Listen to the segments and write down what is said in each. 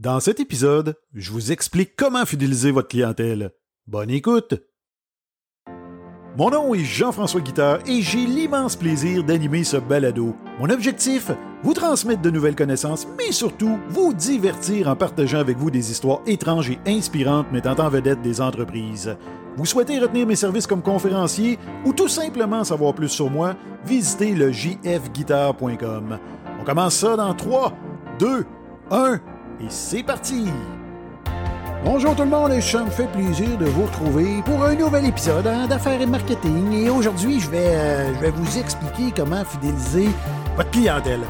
Dans cet épisode, je vous explique comment fidéliser votre clientèle. Bonne écoute! Mon nom est Jean-François Guitard et j'ai l'immense plaisir d'animer ce balado. Mon objectif, vous transmettre de nouvelles connaissances, mais surtout vous divertir en partageant avec vous des histoires étranges et inspirantes mettant en vedette des entreprises. Vous souhaitez retenir mes services comme conférencier ou tout simplement savoir plus sur moi, visitez le jfguitar.com. On commence ça dans 3, 2, 1 et c'est parti! Bonjour tout le monde, et ça me fait plaisir de vous retrouver pour un nouvel épisode hein, d'affaires et marketing. Et aujourd'hui, je vais, euh, je vais vous expliquer comment fidéliser votre clientèle.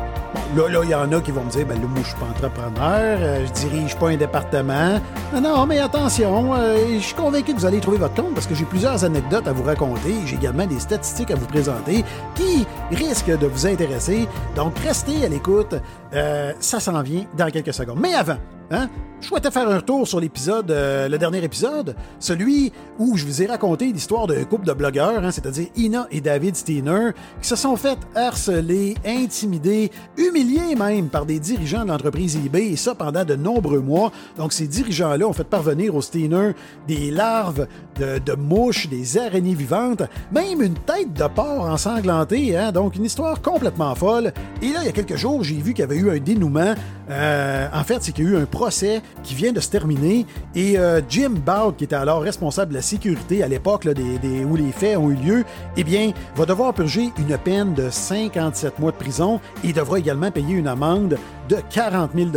Là, il y en a qui vont me dire, ben là, moi, je suis pas entrepreneur, euh, je dirige pas un département. Non, non, mais attention, euh, je suis convaincu que vous allez trouver votre compte parce que j'ai plusieurs anecdotes à vous raconter. J'ai également des statistiques à vous présenter qui risquent de vous intéresser. Donc, restez à l'écoute. Euh, ça s'en vient dans quelques secondes. Mais avant, Hein? Je souhaitais faire un retour sur l'épisode, euh, le dernier épisode, celui où je vous ai raconté l'histoire d'un couple de blogueurs, hein, c'est-à-dire Ina et David Steiner, qui se sont fait harceler, intimider, humilier même par des dirigeants de l'entreprise eBay, et ça pendant de nombreux mois. Donc ces dirigeants-là ont fait parvenir aux Steiner des larves de, mouches, des araignées vivantes, même une tête de porc ensanglantée, hein? donc une histoire complètement folle. Et là, il y a quelques jours, j'ai vu qu'il y avait eu un dénouement. Euh, en fait, c'est qu'il y a eu un procès qui vient de se terminer et euh, Jim Bout, qui était alors responsable de la sécurité à l'époque des, où les faits ont eu lieu, eh bien, va devoir purger une peine de 57 mois de prison et devra également payer une amende de 40 000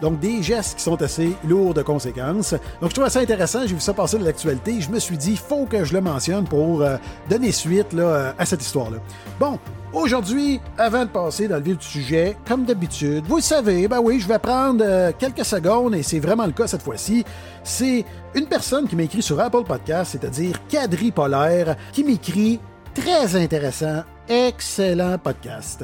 Donc, des gestes qui sont assez lourds de conséquences. Donc, je trouve ça intéressant. J'ai vu ça passer de l'actualité. Je me suis dit, faut que je le mentionne pour euh, donner suite à cette histoire-là. Bon, Aujourd'hui, avant de passer dans le vif du sujet, comme d'habitude, vous le savez, ben oui, je vais prendre euh, quelques secondes, et c'est vraiment le cas cette fois-ci. C'est une personne qui m'a écrit sur Apple Podcast, c'est-à-dire Cadri Polaire, qui m'écrit très intéressant, excellent podcast.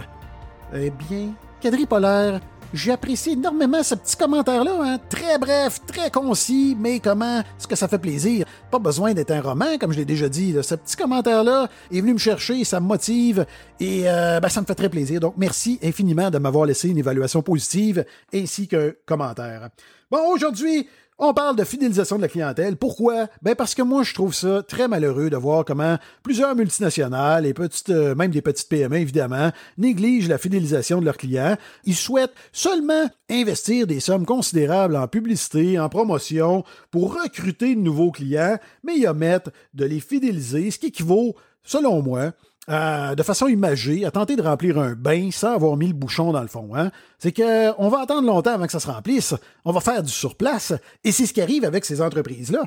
Eh bien, Cadri Polaire, J'apprécie énormément ce petit commentaire-là, hein? très bref, très concis, mais comment est-ce que ça fait plaisir. Pas besoin d'être un roman, comme je l'ai déjà dit. Ce petit commentaire-là est venu me chercher, ça me motive et euh, ben, ça me fait très plaisir. Donc merci infiniment de m'avoir laissé une évaluation positive ainsi qu'un commentaire. Bon, aujourd'hui, on parle de fidélisation de la clientèle. Pourquoi? Ben parce que moi, je trouve ça très malheureux de voir comment plusieurs multinationales et petites, euh, même des petites PME, évidemment, négligent la fidélisation de leurs clients. Ils souhaitent seulement investir des sommes considérables en publicité, en promotion, pour recruter de nouveaux clients, mais ils omettent de les fidéliser, ce qui équivaut, selon moi, euh, de façon imagée, à tenter de remplir un bain sans avoir mis le bouchon dans le fond. Hein? C'est qu'on va attendre longtemps avant que ça se remplisse. On va faire du surplace. Et c'est ce qui arrive avec ces entreprises-là.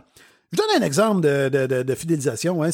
Je donne un exemple de, fidélisation. Hein.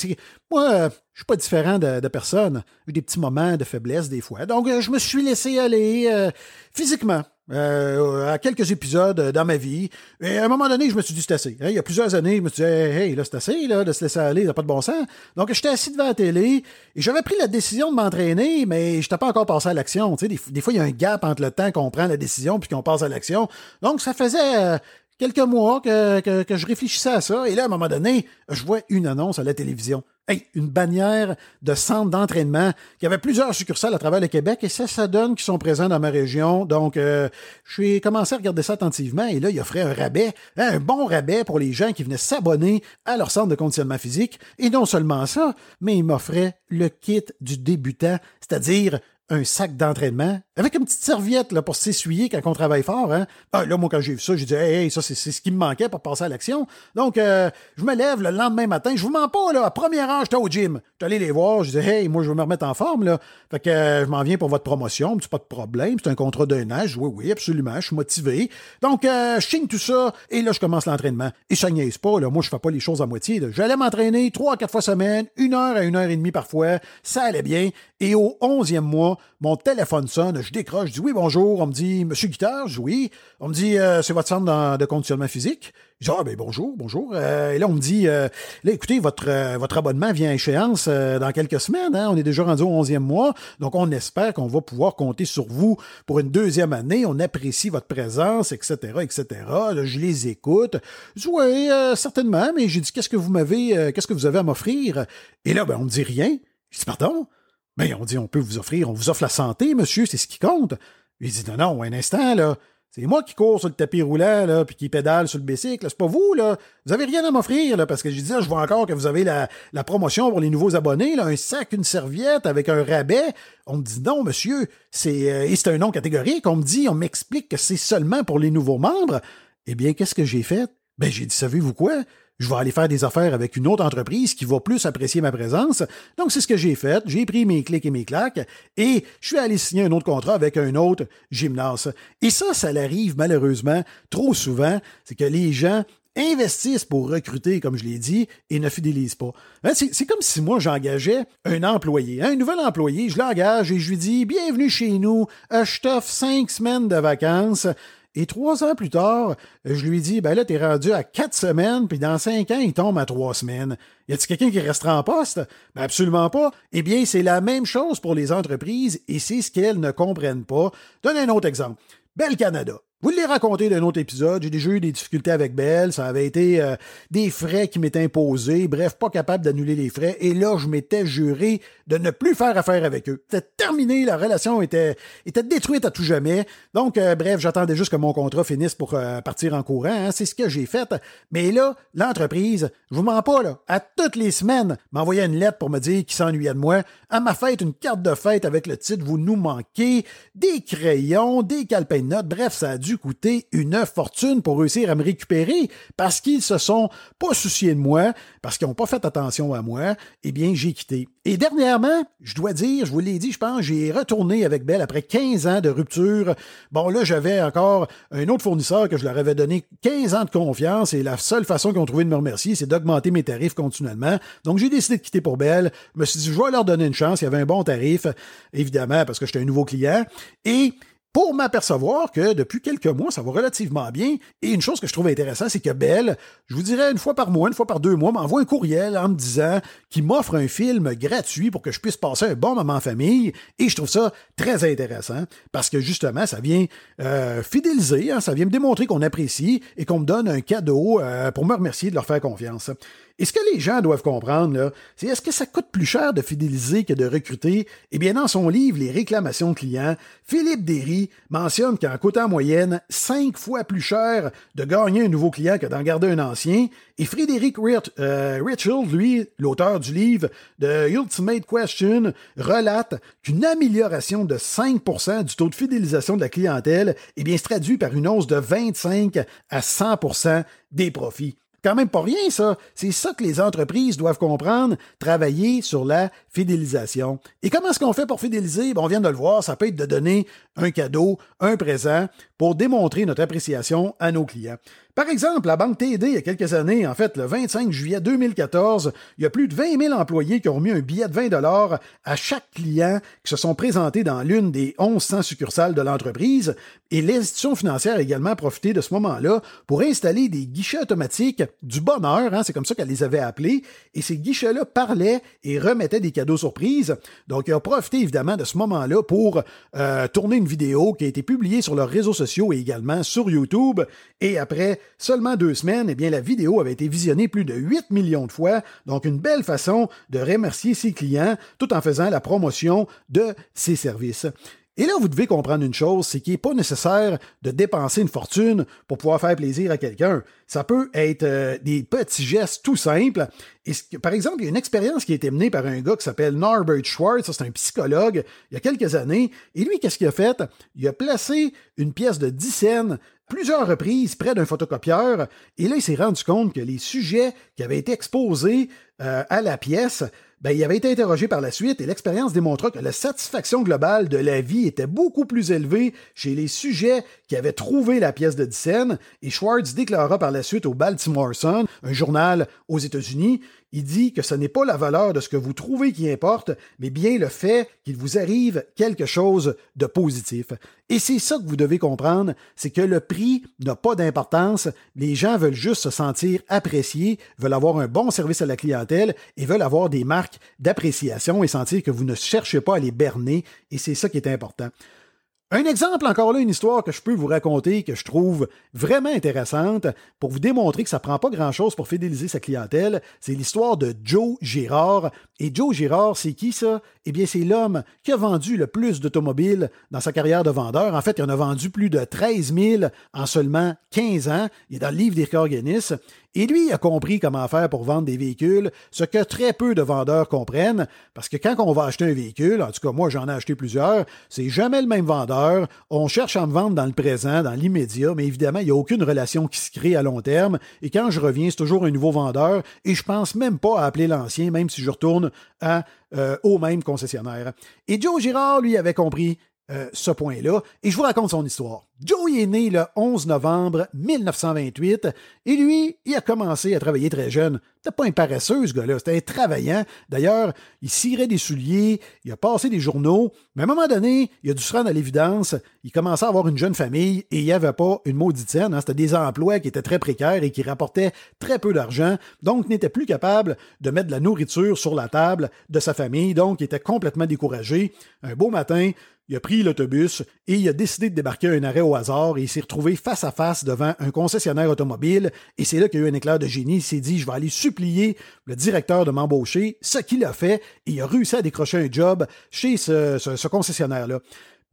Moi, euh, je suis pas différent de, personne. J'ai des petits moments de faiblesse des fois. Donc, euh, je me suis laissé aller euh, physiquement. Euh, à quelques épisodes dans ma vie. Et à un moment donné, je me suis dit, c'est assez. Hein, il y a plusieurs années, je me suis dit, hey, là, c'est assez là, de se laisser aller, il pas de bon sens. Donc, j'étais assis devant la télé et j'avais pris la décision de m'entraîner, mais je n'étais pas encore passé à l'action. Des, des, fois, il y a un gap entre le temps qu'on prend la décision puis qu'on passe à l'action. Donc, ça faisait euh, quelques mois que, je réfléchissais à ça. Et là, à un moment donné, je vois une annonce à la télévision. Hey, une bannière de centre d'entraînement qui avait plusieurs succursales à travers le Québec et ça, ça donne qu'ils sont présents dans ma région. Donc, euh, j'ai commencé à regarder ça attentivement et là, il offrait un rabais, hein, un bon rabais pour les gens qui venaient s'abonner à leur centre de conditionnement physique. Et non seulement ça, mais il m'offrait le kit du débutant, c'est-à-dire un sac d'entraînement avec une petite serviette là, pour s'essuyer quand on travaille fort. Hein. Ah, là, moi, quand j'ai vu ça, j'ai dit Hey, ça, c'est ce qui me manquait pour passer à l'action. Donc, euh, je me lève le lendemain matin. Je vous mens pas, là, à première heure, j'étais au gym. J'étais allé les voir. Je disais Hey, moi, je veux me remettre en forme. Là. Fait que euh, je m'en viens pour votre promotion. C'est pas de problème. C'est un contrat d'un an. oui, oui, absolument. Je suis motivé. Donc, euh, je signe tout ça. Et là, je commence l'entraînement. Et ça niaise pas. Là. Moi, je fais pas les choses à moitié. J'allais m'entraîner trois à quatre fois semaine, une heure à une heure et demie parfois. Ça allait bien. Et au onzième mois, mon téléphone sonne, je décroche, je dis oui, bonjour. On me dit, Monsieur Guitard, je dis oui. On me dit, euh, c'est votre centre de conditionnement physique? Je dis, ah, ben bonjour, bonjour. Euh, et là, on me dit, euh, là, écoutez, votre, votre abonnement vient à échéance dans quelques semaines. Hein? On est déjà rendu au 11e mois. Donc, on espère qu'on va pouvoir compter sur vous pour une deuxième année. On apprécie votre présence, etc., etc. Je les écoute. Je dis, oui, certainement. Mais j'ai dit, qu'est-ce que vous m'avez, qu'est-ce que vous avez à m'offrir? Et là, ben, on me dit rien. Je dis, pardon? Mais on dit, on peut vous offrir, on vous offre la santé, monsieur, c'est ce qui compte. Il dit, non, non, un instant, là. C'est moi qui cours sur le tapis roulant, là, puis qui pédale sur le bicycle. C'est pas vous, là. Vous avez rien à m'offrir, là, parce que je disais, je vois encore que vous avez la, promotion pour les nouveaux abonnés, là, un sac, une serviette avec un rabais. On me dit non, monsieur, c'est, euh, et c'est un nom catégorique. On me dit, on m'explique que c'est seulement pour les nouveaux membres. Eh bien, qu'est-ce que j'ai fait? Ben, j'ai dit, savez-vous quoi? Je vais aller faire des affaires avec une autre entreprise qui va plus apprécier ma présence. Donc, c'est ce que j'ai fait. J'ai pris mes clics et mes claques et je suis allé signer un autre contrat avec un autre gymnase. Et ça, ça l'arrive malheureusement trop souvent. C'est que les gens investissent pour recruter, comme je l'ai dit, et ne fidélisent pas. Hein, c'est comme si moi j'engageais un employé, hein, un nouvel employé, je l'engage et je lui dis Bienvenue chez nous, je t'offre cinq semaines de vacances. Et trois ans plus tard, je lui dis, ben là, t'es rendu à quatre semaines, puis dans cinq ans, il tombe à trois semaines. Y a-t-il quelqu'un qui restera en poste? Ben absolument pas. Eh bien, c'est la même chose pour les entreprises, et c'est ce qu'elles ne comprennent pas. Donne un autre exemple. Bel Canada. Vous l'ai raconté d'un autre épisode, j'ai déjà eu des difficultés avec Belle, ça avait été euh, des frais qui m'étaient imposés, bref, pas capable d'annuler les frais, et là, je m'étais juré de ne plus faire affaire avec eux. C'était terminé, la relation était, était détruite à tout jamais. Donc, euh, bref, j'attendais juste que mon contrat finisse pour euh, partir en courant, hein. c'est ce que j'ai fait. Mais là, l'entreprise, je vous mens pas, là, à toutes les semaines, m'envoyait une lettre pour me dire qu'il s'ennuyait de moi. À ma fête, une carte de fête avec le titre Vous nous manquez, des crayons, des calepins de notes, bref, ça a dû coûter une fortune pour réussir à me récupérer parce qu'ils se sont pas souciés de moi, parce qu'ils n'ont pas fait attention à moi, eh bien, j'ai quitté. Et dernièrement, je dois dire, je vous l'ai dit, je pense, j'ai retourné avec Belle après 15 ans de rupture. Bon, là, j'avais encore un autre fournisseur que je leur avais donné 15 ans de confiance et la seule façon qu'ils ont trouvé de me remercier, c'est d'augmenter mes tarifs continuellement. Donc, j'ai décidé de quitter pour Belle. Je me suis dit, je vais leur donner une chance. Il y avait un bon tarif, évidemment, parce que j'étais un nouveau client. Et pour m'apercevoir que depuis quelques mois, ça va relativement bien. Et une chose que je trouve intéressante, c'est que Belle, je vous dirais une fois par mois, une fois par deux mois, m'envoie un courriel en me disant qu'il m'offre un film gratuit pour que je puisse passer un bon moment en famille. Et je trouve ça très intéressant parce que justement, ça vient euh, fidéliser, hein, ça vient me démontrer qu'on apprécie et qu'on me donne un cadeau euh, pour me remercier de leur faire confiance. Et ce que les gens doivent comprendre, c'est est-ce que ça coûte plus cher de fidéliser que de recruter? Eh bien, dans son livre Les réclamations clients, Philippe Derry mentionne qu'en coûtant en moyenne cinq fois plus cher de gagner un nouveau client que d'en garder un ancien. Et Frédéric euh, Richard, lui, l'auteur du livre The Ultimate Question, relate qu'une amélioration de 5% du taux de fidélisation de la clientèle, eh bien, se traduit par une hausse de 25 à 100% des profits quand même pas rien, ça. C'est ça que les entreprises doivent comprendre, travailler sur la fidélisation. Et comment est-ce qu'on fait pour fidéliser? on vient de le voir, ça peut être de donner un cadeau, un présent, pour démontrer notre appréciation à nos clients. Par exemple, la Banque TD, il y a quelques années, en fait, le 25 juillet 2014, il y a plus de 20 000 employés qui ont remis un billet de 20 dollars à chaque client qui se sont présentés dans l'une des 1100 succursales de l'entreprise. Et l'institution financière a également profité de ce moment-là pour installer des guichets automatiques du bonheur, hein, c'est comme ça qu'elle les avait appelés. Et ces guichets-là parlaient et remettaient des cadeaux surprises. Donc, il a profité évidemment de ce moment-là pour euh, tourner une vidéo qui a été publiée sur leurs réseaux sociaux et également sur YouTube. Et après seulement deux semaines, eh la vidéo avait été visionnée plus de 8 millions de fois, donc une belle façon de remercier ses clients tout en faisant la promotion de ses services. Et là, vous devez comprendre une chose, c'est qu'il n'est pas nécessaire de dépenser une fortune pour pouvoir faire plaisir à quelqu'un. Ça peut être euh, des petits gestes tout simples. Par exemple, il y a une expérience qui a été menée par un gars qui s'appelle Norbert Schwartz, c'est un psychologue, il y a quelques années. Et lui, qu'est-ce qu'il a fait? Il a placé une pièce de 10 scènes plusieurs reprises près d'un photocopieur, et là, il s'est rendu compte que les sujets qui avaient été exposés euh, à la pièce ben, il avait été interrogé par la suite et l'expérience démontra que la satisfaction globale de la vie était beaucoup plus élevée chez les sujets qui avaient trouvé la pièce de Dicen et Schwartz déclara par la suite au Baltimore Sun, un journal aux États-Unis, il dit que ce n'est pas la valeur de ce que vous trouvez qui importe, mais bien le fait qu'il vous arrive quelque chose de positif. Et c'est ça que vous devez comprendre, c'est que le prix n'a pas d'importance. Les gens veulent juste se sentir appréciés, veulent avoir un bon service à la clientèle et veulent avoir des marques d'appréciation et sentir que vous ne cherchez pas à les berner. Et c'est ça qui est important. Un exemple, encore là, une histoire que je peux vous raconter, que je trouve vraiment intéressante pour vous démontrer que ça prend pas grand-chose pour fidéliser sa clientèle, c'est l'histoire de Joe Girard. Et Joe Girard, c'est qui ça? Eh bien, c'est l'homme qui a vendu le plus d'automobiles dans sa carrière de vendeur. En fait, il en a vendu plus de 13 000 en seulement 15 ans. Il est dans le livre des records Guinness. Et lui, a compris comment faire pour vendre des véhicules, ce que très peu de vendeurs comprennent, parce que quand on va acheter un véhicule, en tout cas moi j'en ai acheté plusieurs, c'est jamais le même vendeur, on cherche à me vendre dans le présent, dans l'immédiat, mais évidemment, il n'y a aucune relation qui se crée à long terme, et quand je reviens, c'est toujours un nouveau vendeur, et je pense même pas à appeler l'ancien, même si je retourne euh, au même concessionnaire. Et Joe Girard, lui, avait compris euh, ce point-là, et je vous raconte son histoire. Joe est né le 11 novembre 1928 et lui, il a commencé à travailler très jeune. C'était pas un paresseux, ce gars-là, c'était un travaillant. D'ailleurs, il cirait des souliers, il a passé des journaux, mais à un moment donné, il a dû se rendre à l'évidence, il commençait à avoir une jeune famille et il n'y avait pas une maudite scène. Hein. C'était des emplois qui étaient très précaires et qui rapportaient très peu d'argent, donc n'était plus capable de mettre de la nourriture sur la table de sa famille, donc il était complètement découragé. Un beau matin, il a pris l'autobus et il a décidé de débarquer à un arrêt au hasard et il s'est retrouvé face à face devant un concessionnaire automobile. Et c'est là qu'il y a eu un éclair de génie. Il s'est dit, je vais aller supplier le directeur de m'embaucher, ce qu'il a fait. Et il a réussi à décrocher un job chez ce concessionnaire-là.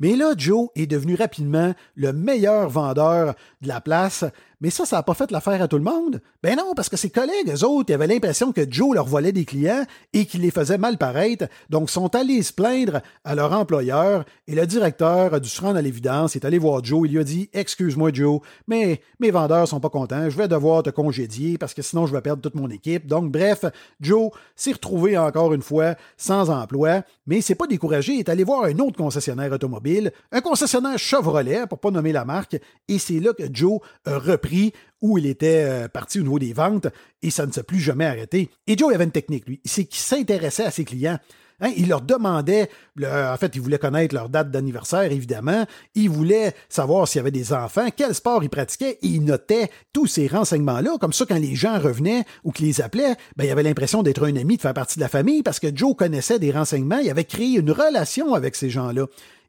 Mais là, Joe est devenu rapidement le meilleur vendeur de la place mais ça, ça n'a pas fait l'affaire à tout le monde. Ben non, parce que ses collègues, eux autres, avaient l'impression que Joe leur volait des clients et qu'il les faisait mal paraître, donc sont allés se plaindre à leur employeur et le directeur a dû se rendre à l'évidence, est allé voir Joe, il lui a dit Excuse-moi, Joe, mais mes vendeurs sont pas contents, je vais devoir te congédier parce que sinon je vais perdre toute mon équipe. Donc, bref, Joe s'est retrouvé encore une fois sans emploi, mais il s'est pas découragé, il est allé voir un autre concessionnaire automobile, un concessionnaire Chevrolet, pour pas nommer la marque, et c'est là que Joe a repris où il était euh, parti au niveau des ventes et ça ne s'est plus jamais arrêté. Et Joe avait une technique, lui. C'est qu'il s'intéressait à ses clients. Hein, il leur demandait, en fait, il voulait connaître leur date d'anniversaire, évidemment. Il voulait savoir s'il y avait des enfants, quel sport ils pratiquaient. Et il notait tous ces renseignements-là. Comme ça, quand les gens revenaient ou qu'ils les appelaient, ben, il avait l'impression d'être un ami, de faire partie de la famille parce que Joe connaissait des renseignements. Il avait créé une relation avec ces gens-là.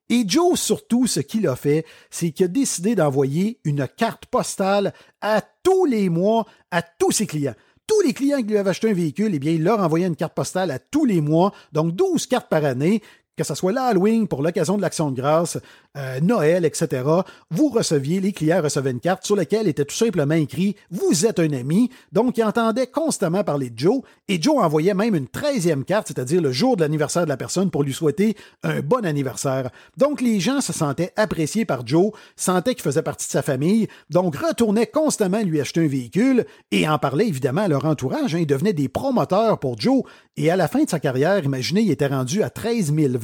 Et Joe, surtout, ce qu'il a fait, c'est qu'il a décidé d'envoyer une carte postale à tous les mois à tous ses clients. Tous les clients qui lui avaient acheté un véhicule, eh bien, il leur envoyait une carte postale à tous les mois, donc 12 cartes par année, que ce soit l'Halloween pour l'occasion de l'Action de grâce, euh, Noël, etc., vous receviez, les clients recevaient une carte sur laquelle était tout simplement écrit « Vous êtes un ami ». Donc, ils entendaient constamment parler de Joe, et Joe envoyait même une treizième carte, c'est-à-dire le jour de l'anniversaire de la personne, pour lui souhaiter un bon anniversaire. Donc, les gens se sentaient appréciés par Joe, sentaient qu'il faisait partie de sa famille, donc retournaient constamment lui acheter un véhicule, et en parlaient évidemment à leur entourage. Hein, ils devenaient des promoteurs pour Joe, et à la fin de sa carrière, imaginez, il était rendu à 13 000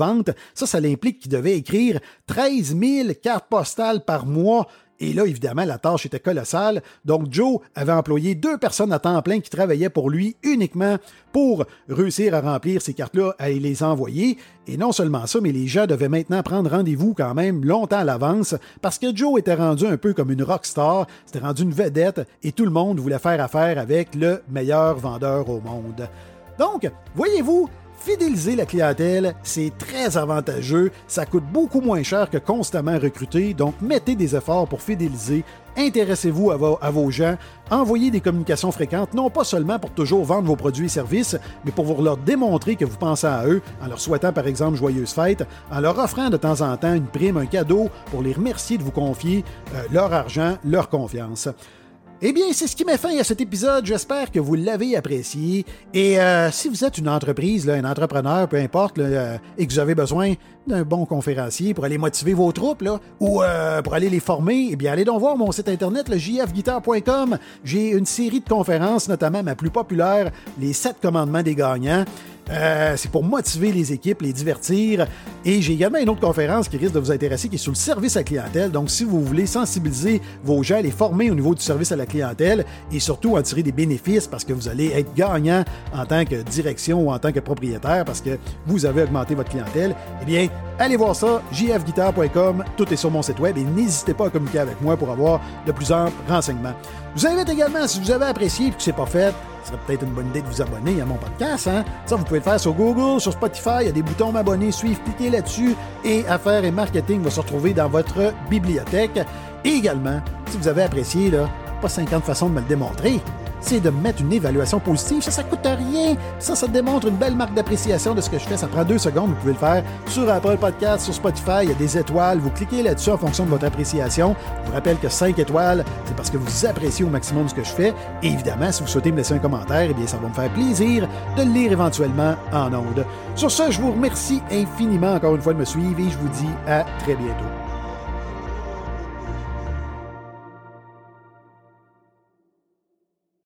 Ça, ça implique qu'il devait écrire 13 000 cartes postales par mois. Et là, évidemment, la tâche était colossale. Donc, Joe avait employé deux personnes à temps plein qui travaillaient pour lui uniquement pour réussir à remplir ces cartes-là et les envoyer. Et non seulement ça, mais les gens devaient maintenant prendre rendez-vous quand même longtemps à l'avance parce que Joe était rendu un peu comme une rock star, c'était rendu une vedette et tout le monde voulait faire affaire avec le meilleur vendeur au monde. Donc, voyez-vous, fidéliser la clientèle, c'est très avantageux, ça coûte beaucoup moins cher que constamment recruter, donc mettez des efforts pour fidéliser, intéressez-vous à, vos gens, envoyez des communications fréquentes, non pas seulement pour toujours vendre vos produits et services, mais pour leur démontrer que vous pensez à eux, en leur souhaitant par exemple joyeuses fêtes, en leur offrant de temps en temps une prime, un cadeau, pour les remercier de vous confier euh, leur argent, leur confiance. Eh bien, c'est ce qui met fin à cet épisode. J'espère que vous l'avez apprécié. Et euh, si vous êtes une entreprise, un entrepreneur, peu importe, euh, et que vous avez besoin d'un bon conférencier pour aller motiver vos troupes, ou euh, pour aller les former, eh bien, allez donc voir mon site internet, le jfguitar.com. J'ai une série de conférences, notamment ma plus populaire, les 7 commandements des gagnants. Euh, c'est pour motiver les équipes, les divertir. Et j'ai également une autre conférence qui risque de vous intéresser, qui est sur le service à clientèle. Donc, si vous voulez sensibiliser vos gens, les former au niveau du service à la clientèle et surtout en tirer des bénéfices parce que vous allez être gagnant en tant que direction ou en tant que propriétaire parce que vous avez augmenté votre clientèle, eh bien, allez voir ça, jfguitar.com. Tout est sur mon site web et n'hésitez pas à communiquer avec moi pour avoir de plus amples renseignements. Je vous invite également, si vous avez apprécié et que c'est pas fait, serait peut-être une bonne idée de vous abonner à mon podcast. Hein? Ça, vous pouvez le faire sur Google, sur Spotify. Il y a des boutons m'abonner, suivre, cliquez là-dessus et Affaires et Marketing va se retrouver dans votre bibliothèque. Et également, si vous avez apprécié, là, pas 50 façons de me le démontrer c'est de mettre une évaluation positive. Ça, ça coûte rien. Ça, ça démontre une belle marque d'appréciation de ce que je fais. Ça prend deux secondes. Vous pouvez le faire sur Apple Podcast, sur Spotify. Il y a des étoiles. Vous cliquez là-dessus en fonction de votre appréciation. Je vous rappelle que 5 étoiles, c'est parce que vous appréciez au maximum ce que je fais. Et évidemment, si vous souhaitez me laisser un commentaire, eh bien, ça va me faire plaisir de le lire éventuellement en ondes. Sur ce, je vous remercie infiniment encore une fois de me suivre et je vous dis à très bientôt.